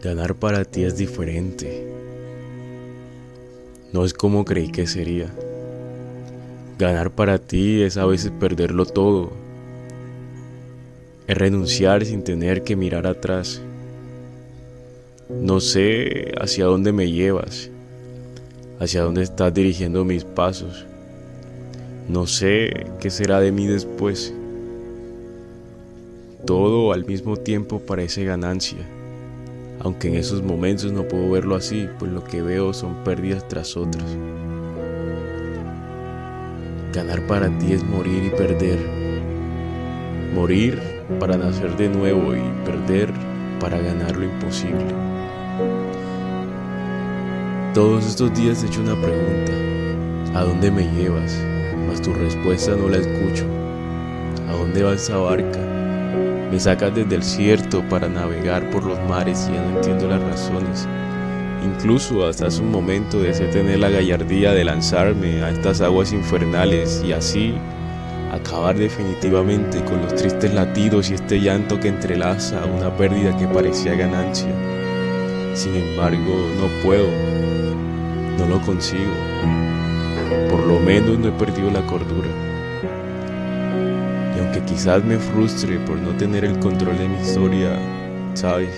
Ganar para ti es diferente. No es como creí que sería. Ganar para ti es a veces perderlo todo. Es renunciar sin tener que mirar atrás. No sé hacia dónde me llevas, hacia dónde estás dirigiendo mis pasos. No sé qué será de mí después. Todo al mismo tiempo parece ganancia aunque en esos momentos no puedo verlo así, pues lo que veo son pérdidas tras otras. Ganar para ti es morir y perder. Morir para nacer de nuevo y perder para ganar lo imposible. Todos estos días he hecho una pregunta. ¿A dónde me llevas? Mas tu respuesta no la escucho. ¿A dónde va esa barca? Me sacas desde el desierto para navegar por los mares y ya no entiendo las razones. Incluso hasta hace un momento deseé tener la gallardía de lanzarme a estas aguas infernales y así acabar definitivamente con los tristes latidos y este llanto que entrelaza una pérdida que parecía ganancia. Sin embargo, no puedo, no lo consigo. Por lo menos no he perdido la cordura. Aunque quizás me frustre por no tener el control de mi historia, ¿sabes?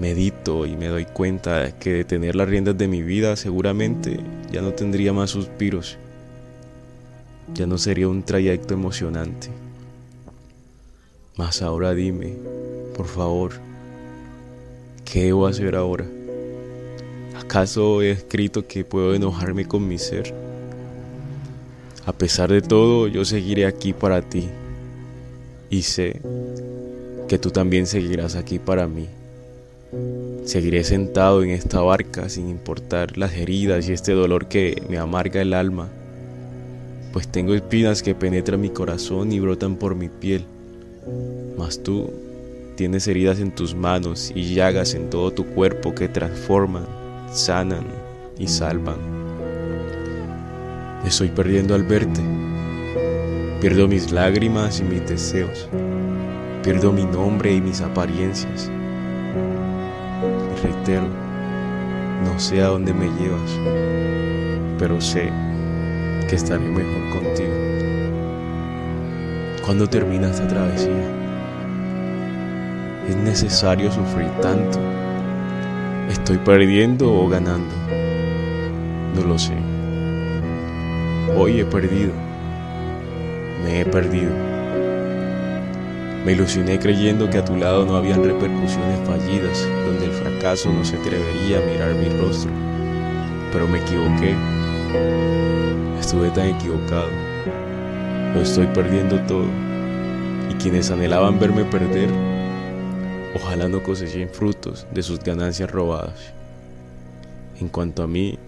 Medito y me doy cuenta que de tener las riendas de mi vida seguramente ya no tendría más suspiros. Ya no sería un trayecto emocionante. Mas ahora dime, por favor, ¿qué debo hacer ahora? ¿Acaso he escrito que puedo enojarme con mi ser? A pesar de todo, yo seguiré aquí para ti. Y sé que tú también seguirás aquí para mí. Seguiré sentado en esta barca sin importar las heridas y este dolor que me amarga el alma, pues tengo espinas que penetran mi corazón y brotan por mi piel. Mas tú tienes heridas en tus manos y llagas en todo tu cuerpo que transforman, sanan y salvan. Estoy perdiendo al verte. Pierdo mis lágrimas y mis deseos. Pierdo mi nombre y mis apariencias. reitero, no sé a dónde me llevas, pero sé que estaré mejor contigo. ¿Cuándo termina esta travesía? ¿Es necesario sufrir tanto? ¿Estoy perdiendo o ganando? No lo sé. Hoy he perdido. Me he perdido. Me ilusioné creyendo que a tu lado no habían repercusiones fallidas, donde el fracaso no se atrevería a mirar mi rostro. Pero me equivoqué. Estuve tan equivocado. Lo estoy perdiendo todo. Y quienes anhelaban verme perder, ojalá no cosechen frutos de sus ganancias robadas. En cuanto a mí,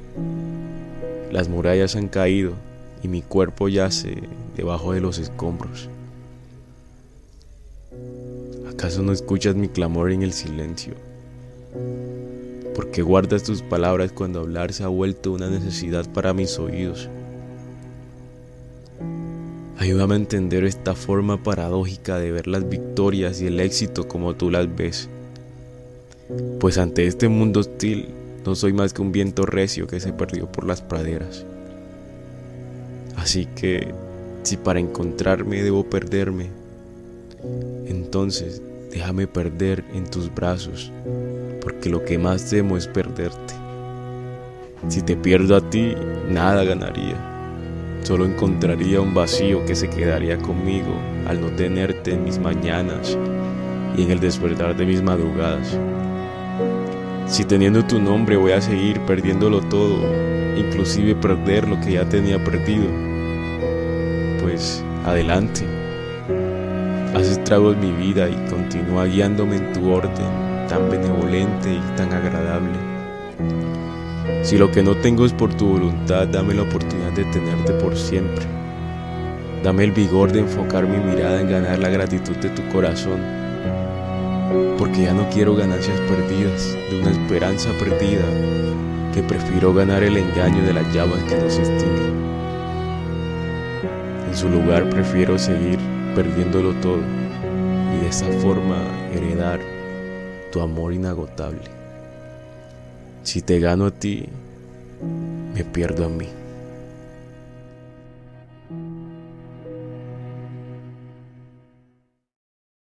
las murallas han caído y mi cuerpo yace debajo de los escombros. ¿Acaso no escuchas mi clamor en el silencio? ¿Por qué guardas tus palabras cuando hablar se ha vuelto una necesidad para mis oídos? Ayúdame a entender esta forma paradójica de ver las victorias y el éxito como tú las ves. Pues ante este mundo hostil no soy más que un viento recio que se perdió por las praderas. Así que si para encontrarme debo perderme, entonces déjame perder en tus brazos, porque lo que más temo es perderte. Si te pierdo a ti, nada ganaría. Solo encontraría un vacío que se quedaría conmigo al no tenerte en mis mañanas y en el despertar de mis madrugadas. Si teniendo tu nombre voy a seguir perdiéndolo todo, inclusive perder lo que ya tenía perdido, pues adelante. Haz estragos mi vida y continúa guiándome en tu orden tan benevolente y tan agradable. Si lo que no tengo es por tu voluntad, dame la oportunidad de tenerte por siempre. Dame el vigor de enfocar mi mirada en ganar la gratitud de tu corazón porque ya no quiero ganancias perdidas, de una esperanza perdida, que prefiero ganar el engaño de las llamas que no se extinguen. En su lugar prefiero seguir perdiéndolo todo y de esa forma heredar tu amor inagotable. Si te gano a ti, me pierdo a mí.